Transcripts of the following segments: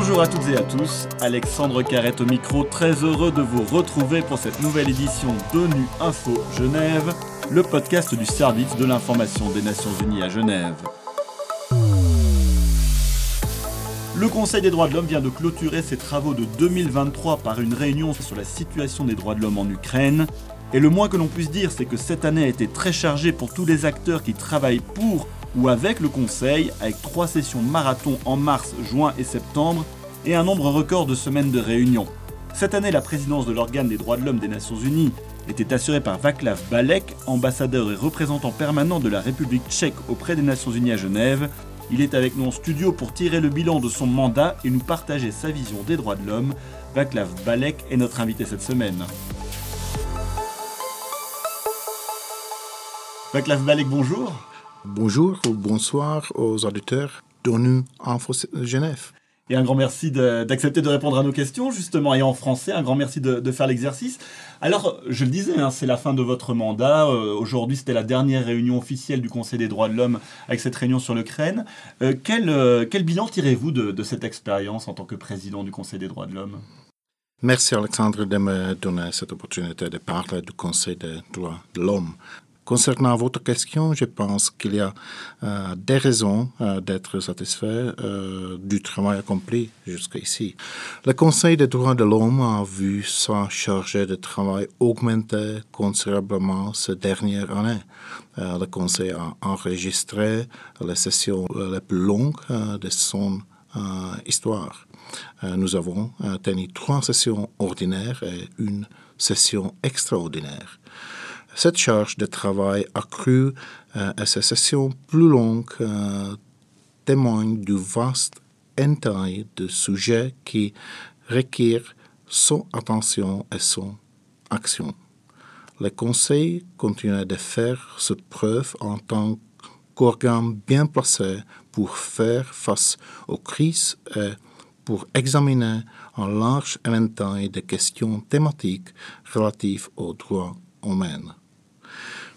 Bonjour à toutes et à tous, Alexandre Carrette au micro, très heureux de vous retrouver pour cette nouvelle édition d'ONU Info Genève, le podcast du service de l'information des Nations Unies à Genève. Le Conseil des droits de l'homme vient de clôturer ses travaux de 2023 par une réunion sur la situation des droits de l'homme en Ukraine. Et le moins que l'on puisse dire, c'est que cette année a été très chargée pour tous les acteurs qui travaillent pour ou avec le Conseil, avec trois sessions marathon en mars, juin et septembre, et un nombre record de semaines de réunions. Cette année, la présidence de l'organe des droits de l'homme des Nations Unies était assurée par Vaclav Balek, ambassadeur et représentant permanent de la République tchèque auprès des Nations Unies à Genève. Il est avec nous en studio pour tirer le bilan de son mandat et nous partager sa vision des droits de l'homme. Vaclav Balek est notre invité cette semaine. Vaclav Balek, bonjour. Bonjour ou bonsoir aux auditeurs d'ONU Info Genève. Et un grand merci d'accepter de, répondre à nos questions, justement, et en français, un grand merci de, faire l'exercice. Alors, je le disais, hein, c'est la fin de votre mandat. Euh, aujourd'hui, c'était la dernière réunion officielle du Conseil des droits de l'homme avec cette réunion sur l'Ukraine. Euh, quel, euh, quel, bilan tirez-vous de, de cette expérience en tant que président du Conseil des droits de l'homme? Merci Alexandre de me donner cette opportunité de parler du Conseil des droits de l'homme. Concernant votre question, je pense qu'il y a euh, des raisons euh, d'être satisfait euh, du travail accompli jusqu'ici. Le Conseil des droits de l'homme a vu sa charge de travail augmenter considérablement ces dernières années. le Conseil a enregistré les sessions les plus longues de son histoire. nous avons tenu trois sessions ordinaires et une session extraordinaire. Cette charge de travail accrue euh, et ces sessions plus longues euh, témoignent du vaste éventail de sujets qui requièrent son attention et son action. Le Conseil continue de faire ce preuve en tant qu'organe bien placé pour faire face aux crises et pour examiner un large éventail de questions thématiques relatives aux droits humains.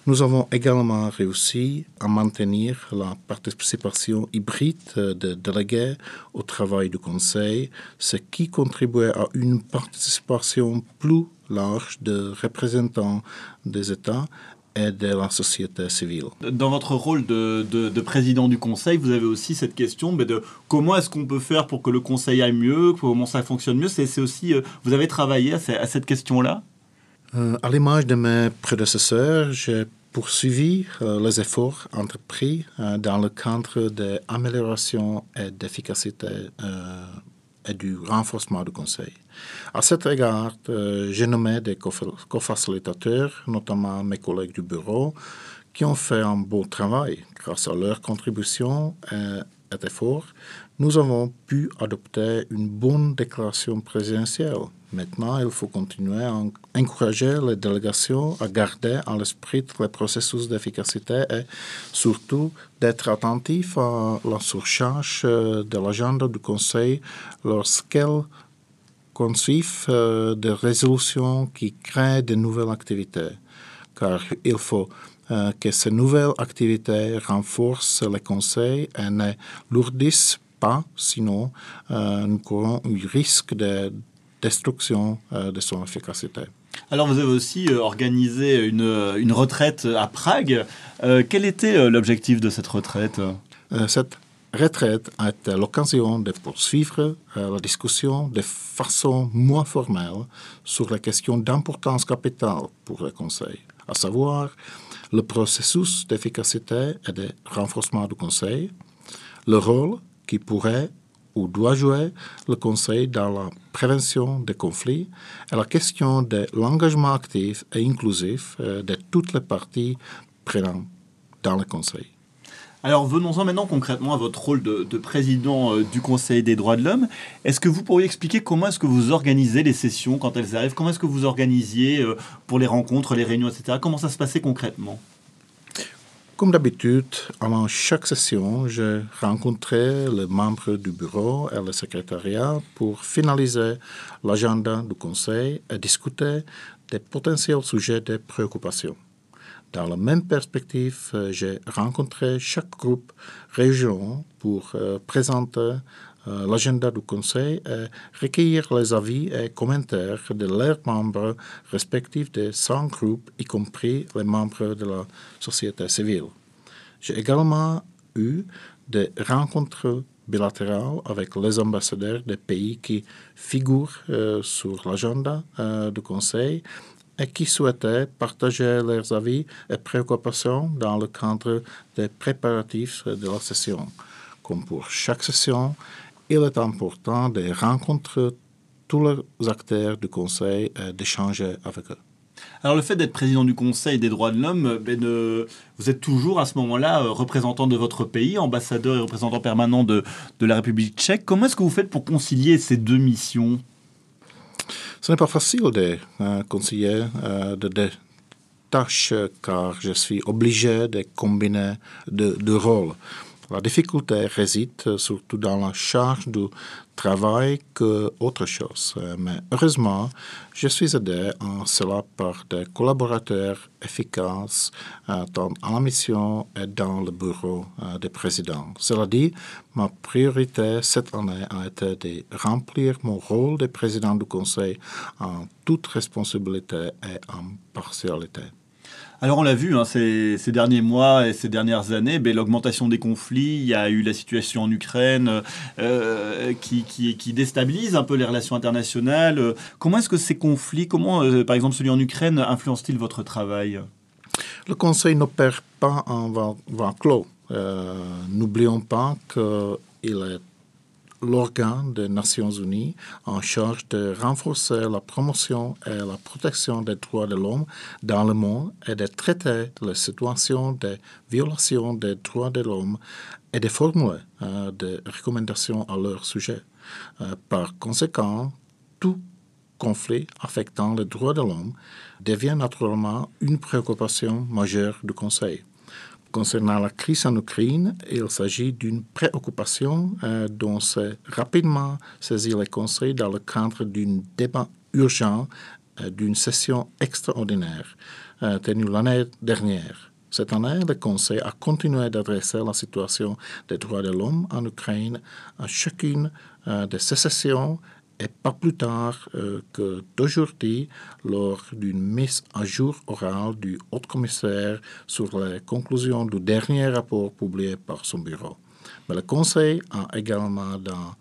Nous avons également réussi à maintenir la participation hybride des délégués au travail du Conseil, ce qui contribuait à une participation plus large de représentants des États et de la société civile. Dans votre rôle de, président du Conseil, vous avez aussi cette question de comment est-ce qu'on peut faire pour que le Conseil aille mieux, comment ça fonctionne mieux? C'est aussi, euh, vous avez travaillé à cette question-là? Euh, à l'image de mes prédécesseurs, j'ai poursuivi euh, les efforts entrepris euh, dans le cadre de l'amélioration et d'efficacité et du renforcement du Conseil. À cet égard, j'ai nommé des co-facilitateurs, notamment mes collègues du bureau, qui ont fait un bon travail grâce à leur contribution et efforts. Nous avons pu adopter une bonne déclaration présidentielle Maintenant, il faut continuer à encourager les délégations à garder à l'esprit le processus d'efficacité et surtout d'être attentif à la surcharge euh, de l'agenda du Conseil lorsqu'elle conçoivent euh, des résolutions qui créent de nouvelles activités. Car il faut euh, que ces nouvelles activités renforcent le Conseil et ne lourdissent pas, sinon nous courons un risque de destruction euh, de son efficacité. Alors vous avez aussi euh, organisé une, une, retraite à Prague. Euh, quel était l'objectif de cette retraite Cette retraite a été l'occasion de poursuivre la discussion de façon moins formelle sur la question d'importance capitale pour le Conseil, à savoir le processus d'efficacité et de renforcement du Conseil, le rôle qui pourrait ou doit jouer le Conseil dans la prévention des conflits et la question de l'engagement actif et inclusif euh, de toutes les parties prenantes dans le Conseil. Alors venons-en maintenant concrètement à votre rôle de, président euh, du Conseil des droits de l'homme. Est-ce que vous pourriez expliquer comment est-ce que vous organisez les sessions quand elles arrivent? Comment est-ce que vous organisiez euh, pour les rencontres, les réunions, etc. Comment ça se passait concrètement? Comme d'habitude, avant chaque session, je rencontrais les membres du bureau et le secrétariat pour finaliser l'agenda du conseil et discuter des potentiels sujets de préoccupation. Dans la même perspective, j'ai rencontré chaque groupe région pour euh, présenter euh, l'agenda du Conseil est recueillir les avis et commentaires de leurs membres respectifs des 100 groupes, y compris les membres de la société civile. J'ai également eu des rencontres bilatérales avec les ambassadeurs des pays qui figurent euh, sur l'agenda euh, du Conseil et qui souhaitaient partager leurs avis et préoccupations dans le cadre des préparatifs de la session. Comme pour chaque session, il est important de rencontrer tous les acteurs du Conseil et d'échanger avec eux. Alors le fait d'être président du Conseil des droits de l'homme, ben, vous êtes toujours à ce moment-là euh, représentant de votre pays, ambassadeur et représentant permanent de, de la République tchèque. Comment est-ce que vous faites pour concilier ces deux missions? Ce n'est pas facile de euh, concilier euh, de deux tâches car je suis obligé de combiner deux rôles. La difficulté réside surtout dans la charge du travail que autre chose. Mais heureusement, je suis aidé en cela par des collaborateurs efficaces euh, dans la mission et dans le bureau euh, du président. Cela dit, ma priorité cette année a été de remplir mon rôle de président du Conseil en toute responsabilité et impartialité. Alors on l'a vu hein, ces, derniers mois et ces dernières années, ben, l'augmentation des conflits, il y a eu la situation en Ukraine euh, qui, déstabilise un peu les relations internationales. Comment est-ce que ces conflits, comment euh, par exemple celui en Ukraine, influence-t-il votre travail? Le Conseil n'opère pas en vent, clos. Euh, n'oublions pas qu'il est l'organe des Nations Unies en charge de renforcer la promotion et la protection des droits de l'homme dans le monde et de traiter les situations de violation des droits de l'homme et de formuler euh, des recommandations à leur sujet. Euh, par conséquent, tout conflit affectant les droits de l'homme devient naturellement une préoccupation majeure du Conseil. Concernant la crise en Ukraine, il s'agit d'une préoccupation euh, dont s'est rapidement saisi le Conseil dans le cadre d'un débat urgent euh, d'une session extraordinaire euh, tenue l'année dernière. Cette année, le Conseil a continué d'adresser la situation des droits de l'homme en Ukraine à chacune de ses sessions et pas plus tard euh, que d'aujourd'hui lors d'une mise à jour orale du haut-commissaire sur les conclusions du dernier rapport publié par son bureau. Mais le Conseil a également dans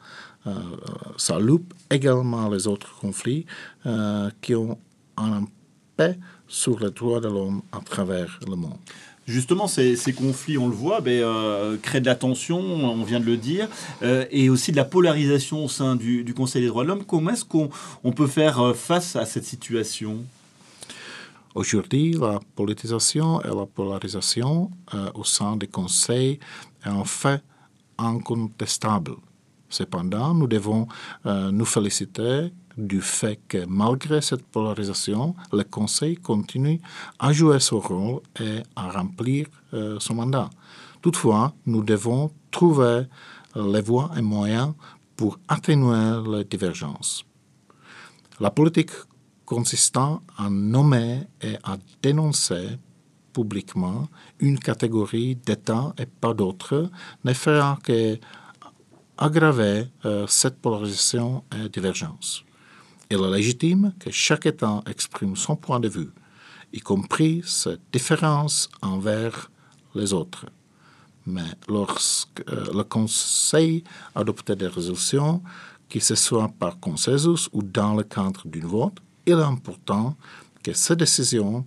euh, sa loupe également les autres conflits euh, qui ont un impact sur les droits de l'homme à travers le monde. Justement, ces, conflits, on le voit, ben, euh, créent de la tension, on vient de le dire, euh, et aussi de la polarisation au sein du, Conseil des droits de l'homme. Comment est-ce qu'on peut faire euh, face à cette situation? Aujourd'hui, la politisation et la polarisation au sein des conseils est en fait incontestable. Cependant, nous devons nous féliciter du fait que malgré cette polarisation, le Conseil continue à jouer son rôle et à remplir euh, son mandat. Toutefois, nous devons trouver les voies et moyens pour atténuer les divergences. La politique consistant à nommer et à dénoncer publiquement une catégorie d'États et pas d'autres ne fera qu'aggraver euh, cette polarisation et divergence. Il est légitime que chaque État exprime son point de vue, y compris sa différence envers les autres. Mais lorsque euh, le Conseil adopte des résolutions, que ce soit par consensus ou dans le cadre d'une vote, il est important que ces décisions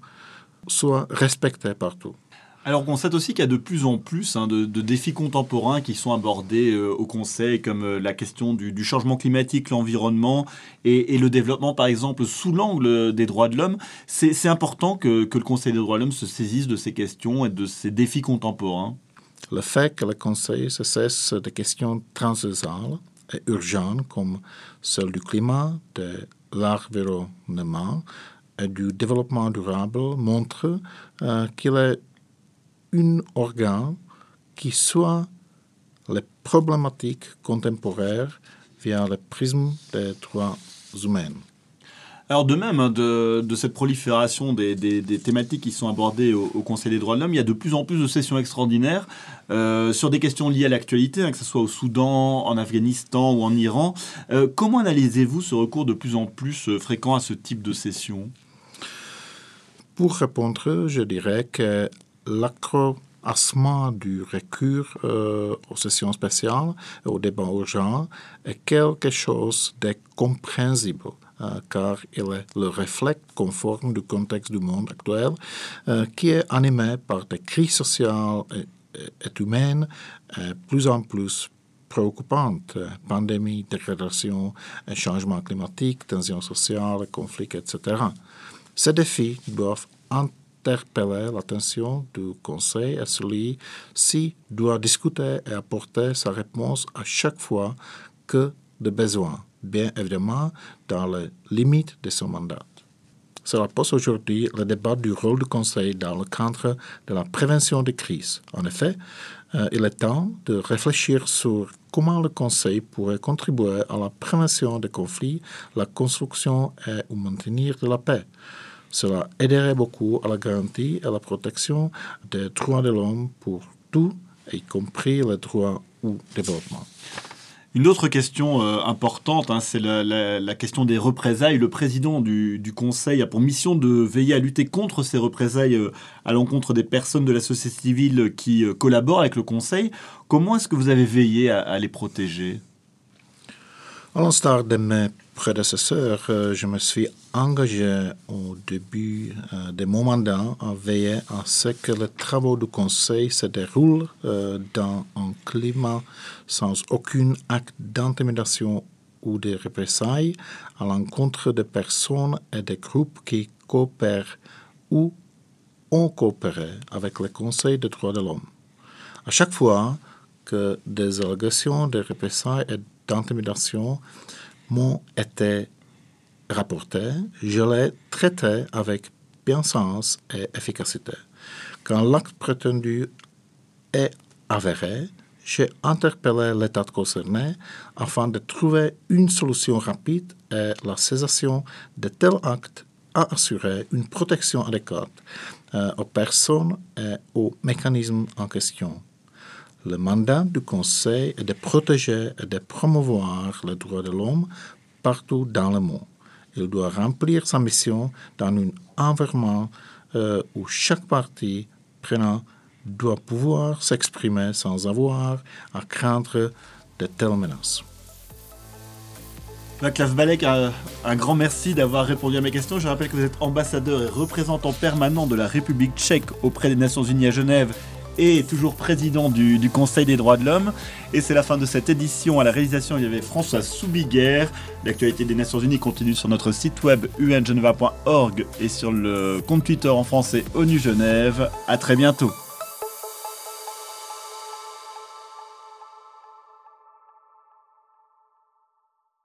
soient respectées partout. Alors on constate aussi qu'il y a de plus en plus hein, de, défis contemporains qui sont abordés euh, au Conseil, comme euh, la question du, changement climatique, l'environnement et, le développement, par exemple, sous l'angle des droits de l'homme. C'est important que, le Conseil des droits de l'homme se saisisse de ces questions et de ces défis contemporains. Le fait que le Conseil se cesse des questions transversales et urgentes comme celle du climat, de l'environnement et du développement durable montre euh, qu'il est un organe qui soit les problématiques contemporaines via le prisme des droits humains. Alors de même, hein, de, cette prolifération des, thématiques qui sont abordées au, Conseil des droits de l'homme, il y a de plus en plus de sessions extraordinaires euh, sur des questions liées à l'actualité, hein, que ce soit au Soudan, en Afghanistan ou en Iran. Euh, comment analysez-vous ce recours de plus en plus euh, fréquent à ce type de sessions? Pour répondre, je dirais que l'accroissement du recours aux sessions spéciales aux débats urgents est quelque chose de compréhensible. Euh, car il est le reflet conforme du contexte du monde actuel euh, qui est animé par des crises sociales et, humaines euh, plus en plus préoccupantes. Pandémie, dégradation, changement climatique, tensions sociales, conflits, etc. Ces défis doivent interpeller l'attention du Conseil et celui-ci doit discuter et apporter sa réponse à chaque fois que de besoin bien évidemment dans les limites de son mandat. Cela pose aujourd'hui le débat du rôle du Conseil dans le cadre de la prévention des crises. En effet, euh, il est temps de réfléchir sur comment le Conseil pourrait contribuer à la prévention des conflits, la construction et au maintenir de la paix. Cela aiderait beaucoup à la garantie et à la protection des droits de l'homme pour tous, y compris les droits au développement. Une autre question euh, importante, hein, c'est la, question des représailles. Le président du, Conseil a pour mission de veiller à lutter contre ces représailles euh, à l'encontre des personnes de la société civile qui euh, collaborent avec le Conseil. Comment est-ce que vous avez veillé à les protéger? À l'instar de mes prédécesseurs, euh, je me suis engagé au début euh, de mon mandat à veiller à ce que les travaux du Conseil se déroulent euh, dans un climat sans aucun acte d'intimidation ou de représailles à l'encontre des personnes et des groupes qui coopèrent ou ont coopéré avec le Conseil des droits de l'homme. À chaque fois que des allégations de représailles et d'intimidation m'ont été rapportés, je les traitais avec bienséance et efficacité. Quand l'acte prétendu est avéré, j'ai interpellé l'État concerné afin de trouver une solution rapide et la cessation de tels actes a assuré une protection adéquate euh, aux personnes et aux mécanismes en question. Le mandat du Conseil est de protéger et de promouvoir les droits de l'homme partout dans le monde. Il doit remplir sa mission dans un environnement euh, où chaque partie prenant doit pouvoir s'exprimer sans avoir à craindre de telles menaces. Vaclav Balek, un, un, grand merci d'avoir répondu à mes questions. Je rappelle que vous êtes ambassadeur et représentant permanent de la République tchèque auprès des Nations Unies à Genève et toujours président du, Conseil des droits de l'homme. Et c'est la fin de cette édition. À la réalisation, il y avait François Soubiguerre. L'actualité des Nations Unies continue sur notre site web ungeneva.org et sur le compte Twitter en français ONU Genève. À très bientôt.